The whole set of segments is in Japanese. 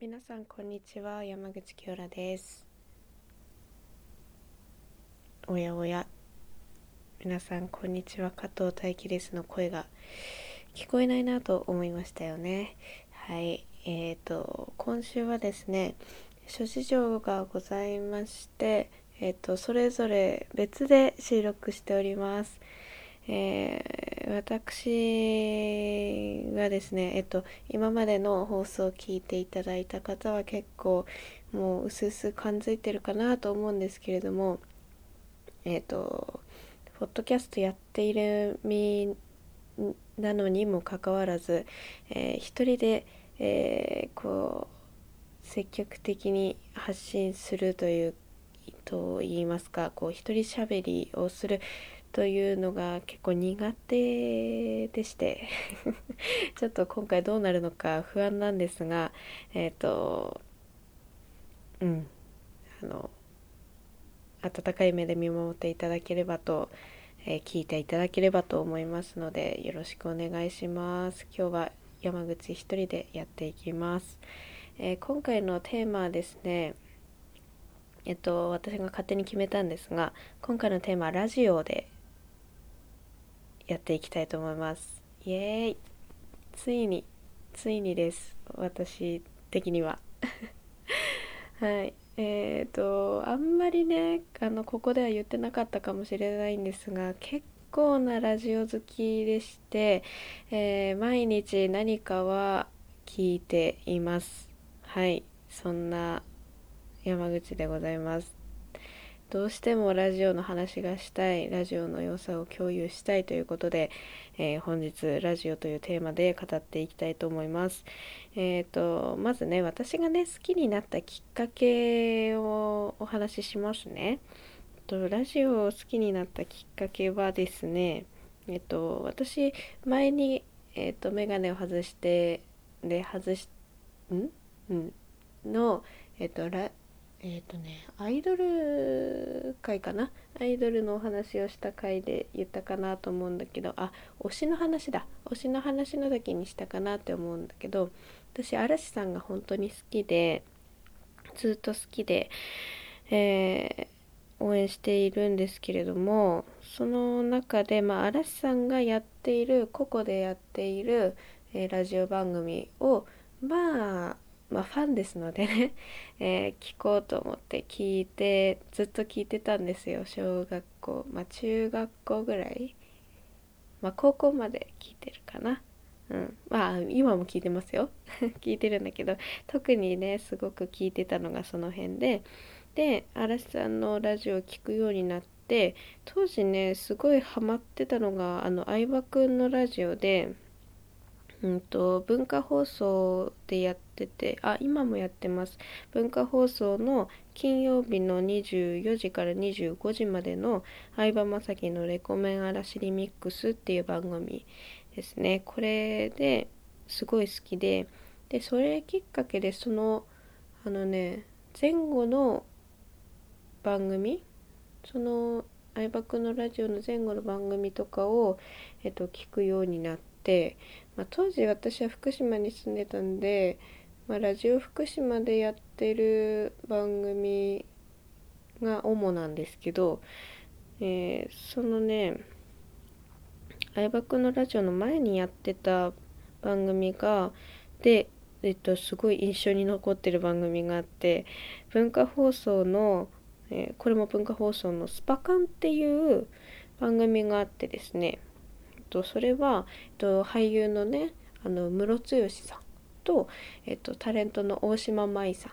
皆さんこんにちは。山口清良です。おやおや。皆さんこんにちは。加藤大輝ですの声が聞こえないなと思いましたよね。はい。えーと今週はですね諸事情がございましてえっ、ー、とそれぞれ別で収録しております。えー、私がですね、えっと、今までの放送を聞いていただいた方は結構もううすうす感づいてるかなと思うんですけれども、えっと、ポッドキャストやっている身なのにもかかわらず、えー、一人で、えー、こう積極的に発信するというと言いますかこう一人喋りをするというのが結構苦手でして ちょっと今回どうなるのか不安なんですがえっ、ー、とうんあの温かい目で見守っていただければと、えー、聞いていただければと思いますのでよろしくお願いします。今日は山口一人でやっていきます、えー、今回のテーマはですねえっと私が勝手に決めたんですが今回のテーマはラジオでやっていきたいと思います。イエーイ。ついについにです。私的には。はい。えーとあんまりねあのここでは言ってなかったかもしれないんですが結構なラジオ好きでして、えー、毎日何かは聞いています。はい。そんな山口でございます。どうしてもラジオの話がしたいラジオの良さを共有したいということで、えー、本日ラジオというテーマで語っていきたいと思います。えーと、まずね私がね好きになったきっかけをお話ししますね。とラジオを好きになったきっかけはですねえっと私前にえっと眼鏡を外してで外しん？うんのえっとえっ、ー、とねアイドル回かな？アイドルのお話をした回で言ったかなと思うんだけどあ推しの話だ。推しの話の時にしたかなって思うんだけど私嵐さんが本当に好きでずっと好きで、えー、応援しているんですけれどもその中で、まあ、嵐さんがやっている個々でやっている、えー、ラジオ番組をまあまあ、ファンですのでね、えー、聞こうと思って聞いてずっと聞いてたんですよ小学校。まあ中学校ぐらい。まあ高校まで聞いてるかな。うん。まあ今も聞いてますよ。聞いてるんだけど特にねすごく聞いてたのがその辺で。で嵐さんのラジオを聴くようになって当時ねすごいハマってたのがあの相葉くんのラジオでうんと、文化放送でやってて、あ、今もやってます。文化放送の金曜日の24時から25時までの相葉雅紀のレコメン嵐リミックスっていう番組ですね。これですごい好きで、で、それきっかけでその、あのね、前後の番組、その相葉君のラジオの前後の番組とかを、えっと、聞くようになって、まあ、当時私は福島に住んでたんで、まあ、ラジオ福島でやってる番組が主なんですけど、えー、そのね相葉君のラジオの前にやってた番組がで、えっと、すごい印象に残ってる番組があって文化放送の、えー、これも文化放送のスパカンっていう番組があってですね。と、それは、えっと、俳優のねあのムロツヨシさんと、えっと、タレントの大島舞さん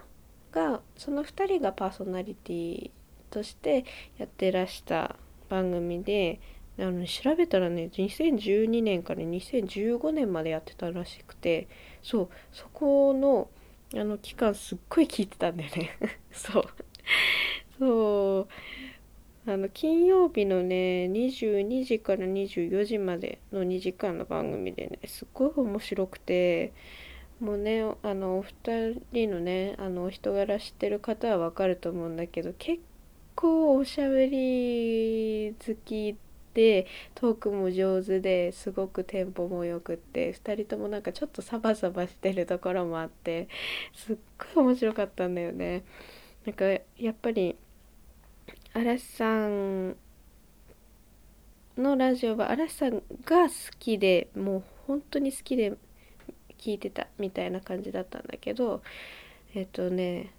がその2人がパーソナリティとしてやってらした番組であの調べたらね2012年から2015年までやってたらしくてそうそこのあの期間すっごい聞いてたんだよね。そう。そう。あの金曜日のね22時から24時までの2時間の番組でねすっごい面白くてもうねあのお二人のねあのお人柄知ってる方はわかると思うんだけど結構おしゃべり好きでトークも上手ですごくテンポもよくって2人ともなんかちょっとサバサバしてるところもあってすっごい面白かったんだよね。なんかやっぱり嵐さんのラジオは嵐さんが好きでもう本当に好きで聞いてたみたいな感じだったんだけどえっとね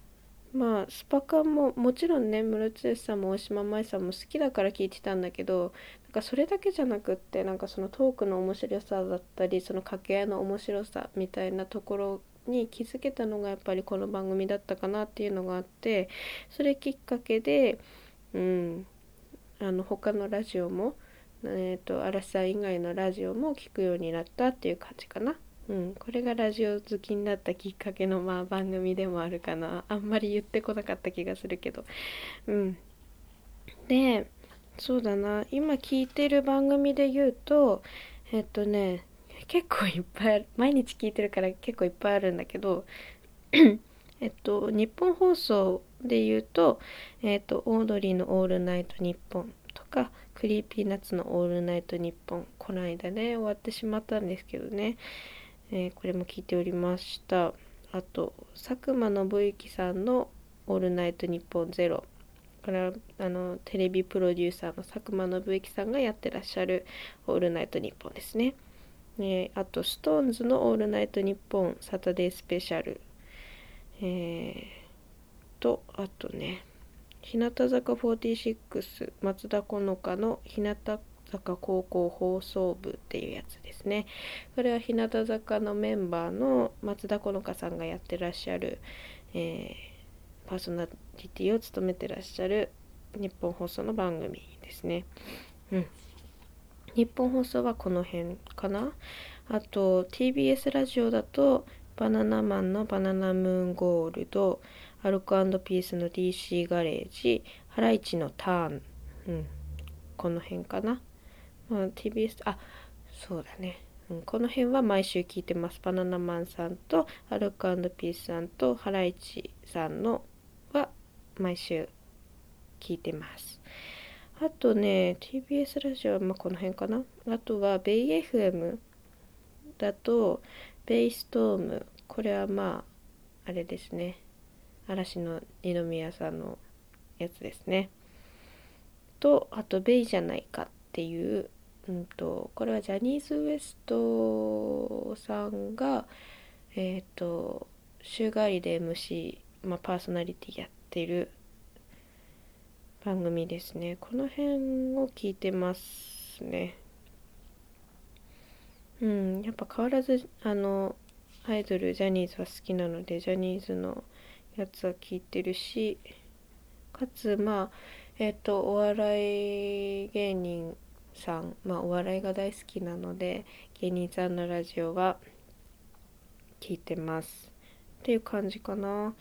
まあスパカンももちろんねムロツヨシさんも大島麻衣さんも好きだから聞いてたんだけどなんかそれだけじゃなくってなんかそのトークの面白さだったりその掛け合いの面白さみたいなところに気づけたのがやっぱりこの番組だったかなっていうのがあってそれきっかけでうん。あの他のラジオもえーと、嵐さん以外のラジオも聞くようになったっていう感じかな。うん、これがラジオ好きになったきっかけの、まあ、番組でもあるかな。あんまり言ってこなかった気がするけど。うん。でそうだな。今聞いてる番組で言うとえっとね結構いっぱいある毎日聞いてるから結構いっぱいあるんだけどえっと日本放送で言うとえっとオードリーの「オールナイトニッポン」とか Creepy Nuts の「オールナイトニッポン」この間ね終わってしまったんですけどね。えー、これも聞いておりました。あと佐久間宣行さんの「オールナイトニッポンゼロ。これはあのテレビプロデューサーの佐久間宣行さんがやってらっしゃる「オールナイトニッポン」ですね。ねあと SixTONES の「オールナイトニッポンサタデースペシャル」えー、とあとね日向坂46松田好花の日向坂高校放送部っていうやつですね。これは日向坂のメンバーの松田好花さんがやってらっしゃる、えー、パーソナリティを務めてらっしゃる日本放送の番組ですね。うん。日本放送はこの辺かな。あと TBS ラジオだとバナナマンのバナナムーンゴールドアルコピースの DC ガレージハライチのターン。うん。この辺かな。まあ、TBS あそうだね、うん、この辺は毎週聞いてます。バナナマンさんとアルコピースさんとハライチさんのは毎週聞いてます。あとね TBS ラジオはまあこの辺かな。あとはベイ FM だとベイストーム。これはまああれですね。嵐の二宮さんのやつですねとあとベイじゃないかっていううんと、これはジャニーズ WEST さんが、えっ、ー、と、週替わりで MC、まあ、パーソナリティやってる番組ですね。この辺を聞いてますね。うん、やっぱ変わらず、あの、アイドル、ジャニーズは好きなので、ジャニーズのやつは聞いてるし、かつ、まあ、えっ、ー、と、お笑い芸人さん、まあ、お笑いが大好きなので芸人さんのラジオは聞いてます。っていう感じかな。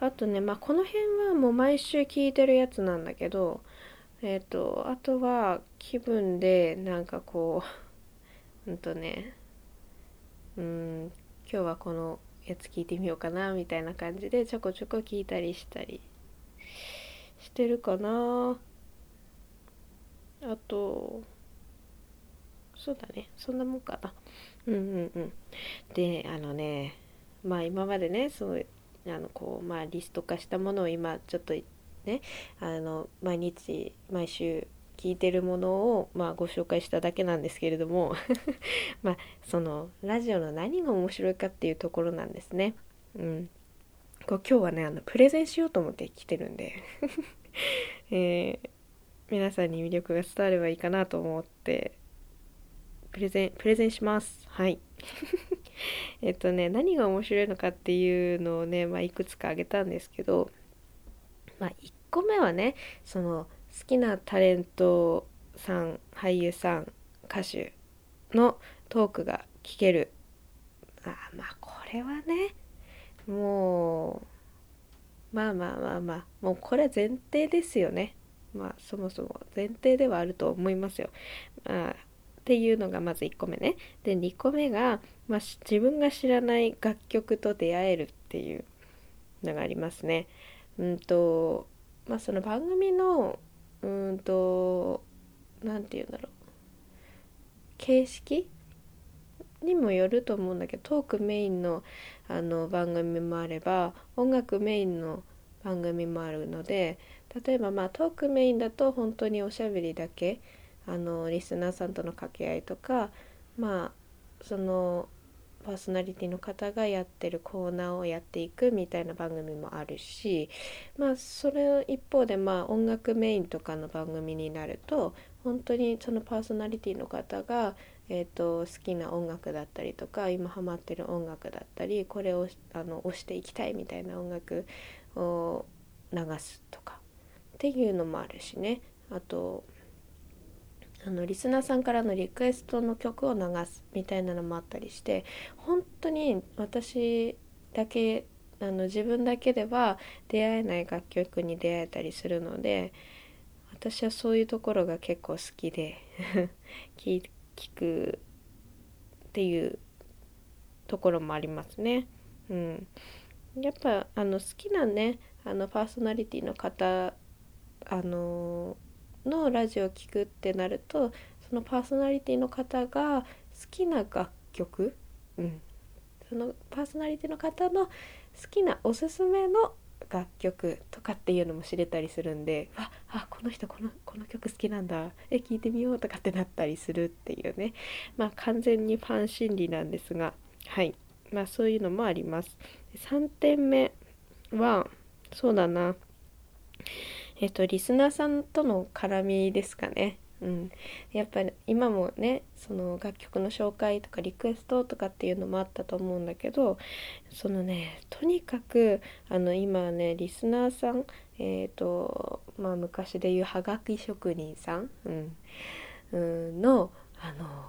あとねまあこの辺はもう毎週聞いてるやつなんだけどえっ、ー、とあとは気分でなんかこううんとねうん今日はこのやつ聞いてみようかなみたいな感じでちょこちょこ聞いたりしたりしてるかな。あとそうだね。そんなもんかな。うんうんうん。であのねまあ今までねそうあのこうまあリスト化したものを今ちょっとねあの毎日毎週聞いてるものを、まあ、ご紹介しただけなんですけれども まあそのラジオの何が面白いかっていうところなんですね。うん、こう今日はねあのプレゼンしようと思って来てるんで。えー、皆さんに魅力が伝わればいいかなと思ってプレゼンプレゼンします。はい。えっとね何が面白いのかっていうのをね、まあ、いくつか挙げたんですけど、まあ、1個目はねその好きなタレントさん俳優さん歌手のトークが聞けるあまあこれはねもうまあまあまあまあもうこれは前提ですよねまあそもそも前提ではあると思いますよ。まあ、っていうのがまず1個目ね。で2個目が、まあ、自分が知らない楽曲と出会えるっていうのがありますね。うんとまあその番組のうんと何て言うんだろう。形式？にもよると思うんだけどトークメインのあの番組もあれば音楽メインの番組もあるので例えばまあトークメインだと本当におしゃべりだけあのリスナーさんとの掛け合いとかまあそのパーソナリティの方がやってるコーナーをやっていくみたいな番組もあるしまあそれ一方でまあ音楽メインとかの番組になると本当にそのパーソナリティの方が、えーと、好きな音楽だったりとか今ハマってる音楽だったりこれをあの押していきたいみたいな音楽を流すとかっていうのもあるしね。あとあのリスナーさんからのリクエストの曲を流すみたいなのもあったりして本当に私だけあの自分だけでは出会えない楽曲に出会えたりするので私はそういうところが結構好きで 聞くっていうところもありますね。うん、やっぱあの好きなねあのパーソナリティの方あののラジオを聴くってなるとそのパーソナリティの方が好きな楽曲、うん、そのパーソナリティの方の好きなおすすめの楽曲とかっていうのも知れたりするんでああこの人このこの曲好きなんだ。え聴いてみようとかってなったりするっていうね。まあ完全にファン心理なんですがはい。まあそういうのもあります。3点目はそうだな。えっと、リスナーさんとの絡みですかね。うん、やっぱり今もねその楽曲の紹介とかリクエストとかっていうのもあったと思うんだけどそのねとにかくあの今ねリスナーさんえっ、ー、とまあ昔で言うはがき職人さん、うん、うんのあの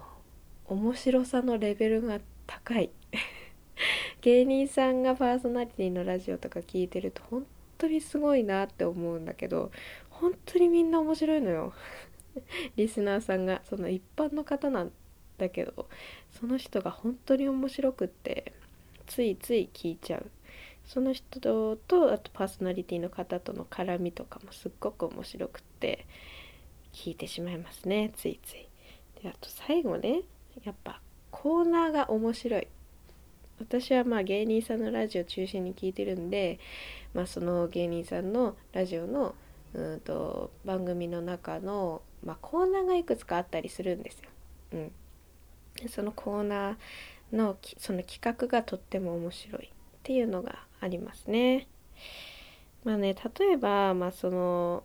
面白さのレベルが高い。芸人さんがパーソナリティのラジオとか聞いてると本当にすごいなって思うんだけど本当にみんな面白いのよ。リスナーさんがその一般の方なんだけどその人が本当に面白くってついつい聞いちゃう。その人とあとパーソナリティの方との絡みとかもすっごく面白くって聞いてしまいますねついつい。であと最後ねやっぱコーナーが面白い。私はまあ芸人さんのラジオ中心に聞いてるんで、まあ、その芸人さんのラジオのうんと番組の中の、まあ、コーナーがいくつかあったりするんですよ。うん、そのコーナーのその企画がとっても面白いっていうのがありますね。まあね例えば、まあ、その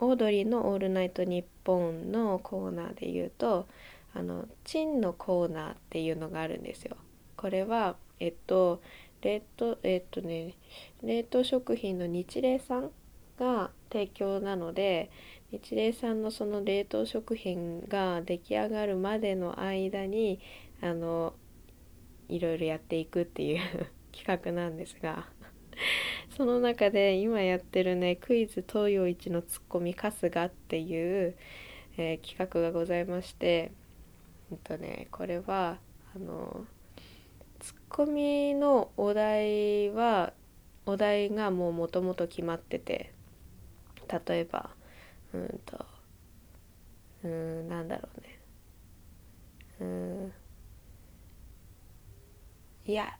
オードリーの「オールナイトニッポン」のコーナーで言うとあのチンのコーナーっていうのがあるんですよ。これはえっと冷凍えっとね冷凍食品の日霊さんが提供なので日霊さんのその冷凍食品が出来上がるまでの間にあのいろいろやっていくっていう 企画なんですが その中で今やってるねクイズ東洋一のツッコミ春日っていう、えー、企画がございましてえっとねこれはあのツッコミのお題はお題がもうもともと決まってて例えばうんとうんなんだろうね。うんいや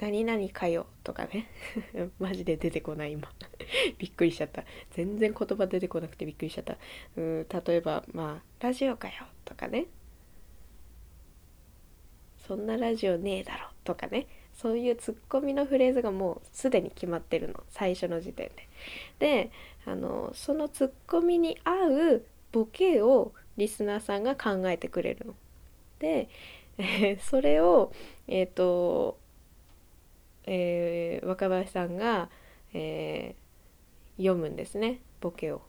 何々かよとかね。マジで出てこない今。びっくりしちゃった。全然言葉出てこなくてびっくりしちゃった。うん例えばまあラジオかよとかね。そんなラジオねえだろとかね。そういうツッコミのフレーズがもうすでに決まってるの最初の時点で。であのそのツッコミに合うボケをリスナーさんが考えてくれるの。で、えー、それをえっ、ー、と、えー、若林さんが、え読むんですねボケを。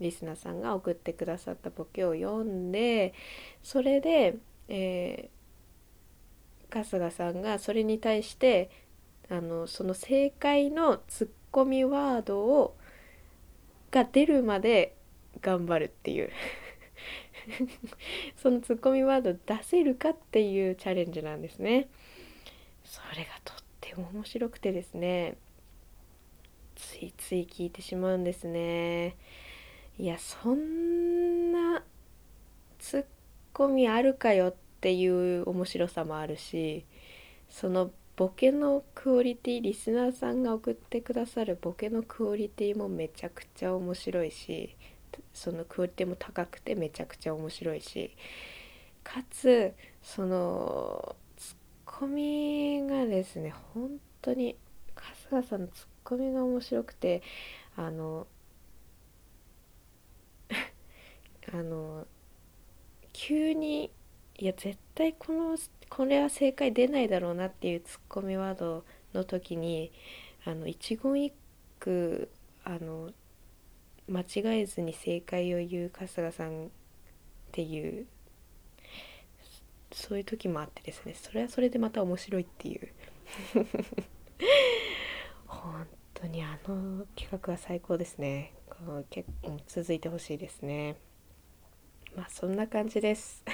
リスナーさんが送ってくださったボケを読んでそれで、えー、春日さんがそれに対してあのその正解のツッコミワードをが出るまで頑張るっていう。そのツッコミワード出せるかっていうチャレンジなんですね。それがとっても面白くてですね。ついつい聞いてしまうんですね。いやそんなツッコミあるかよってていう面白さもあるしそのボケのクオリティリスナーさんが送ってくださるボケのクオリティもめちゃくちゃ面白いしそのクオリティも高くてめちゃくちゃ面白いしかつそのツッコミがですね本当に春日さんのツッコミが面白くてあの あの急にいや絶対このこれは正解出ないだろうなっていうツッコミワードの時にあの一言一句あの間違えずに正解を言う春日さんっていうそういう時もあってですねそれはそれでまた面白いっていう。本当にあの企画は最高ですね。結続いてほしいですね。まあそんな感じです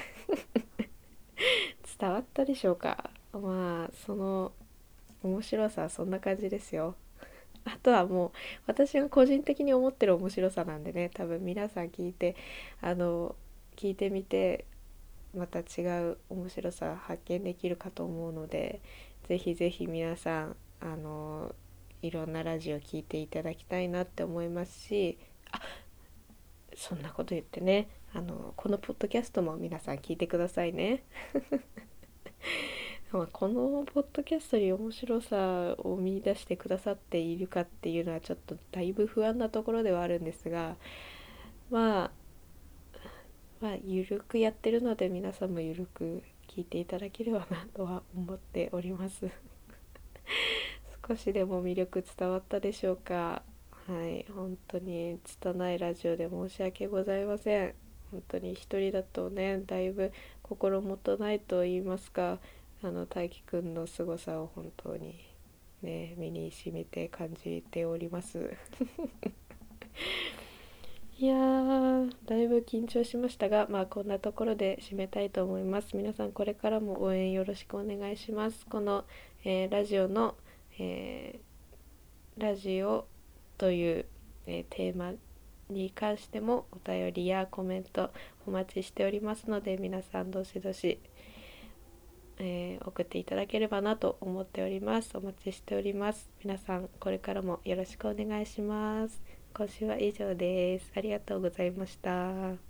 伝わったでしょうか？まあその面白さはそんな感じですよ。あとはもう私が個人的に思ってる面白さなんでね多分皆さん聞いてあの聞いてみてまた違う面白さ発見できるかと思うので是非是非皆さんあのいろんなラジオ聴いていただきたいなって思いますしあそんなこと言ってね。あのこのポッドキャストも皆さん聞いてくださいね。このポッドキャストに面白さを見いだしてくださっているかっていうのはちょっとだいぶ不安なところではあるんですがまあまあゆるくやってるので皆さんもゆるく聞いていただければなとは思っております。少しでも魅力伝わったでしょうか。はい本当に拙いラジオで申し訳ございません。本当に一人だとねだいぶ心もとないと言いますかあの大輝くんの凄さを本当にね身に染みて感じております。いやーだいぶ緊張しましたがまあこんなところで締めたいと思います。皆さんこれからも応援よろしくお願いします。この、えー、ラジオの、えー、ラジオという、えー、テーマに関してもお便りやコメントお待ちしておりますので皆さんどしどし、え送っていただければなと思っておりますお待ちしております皆さんこれからもよろしくお願いします今週は以上です。ありがとうございました。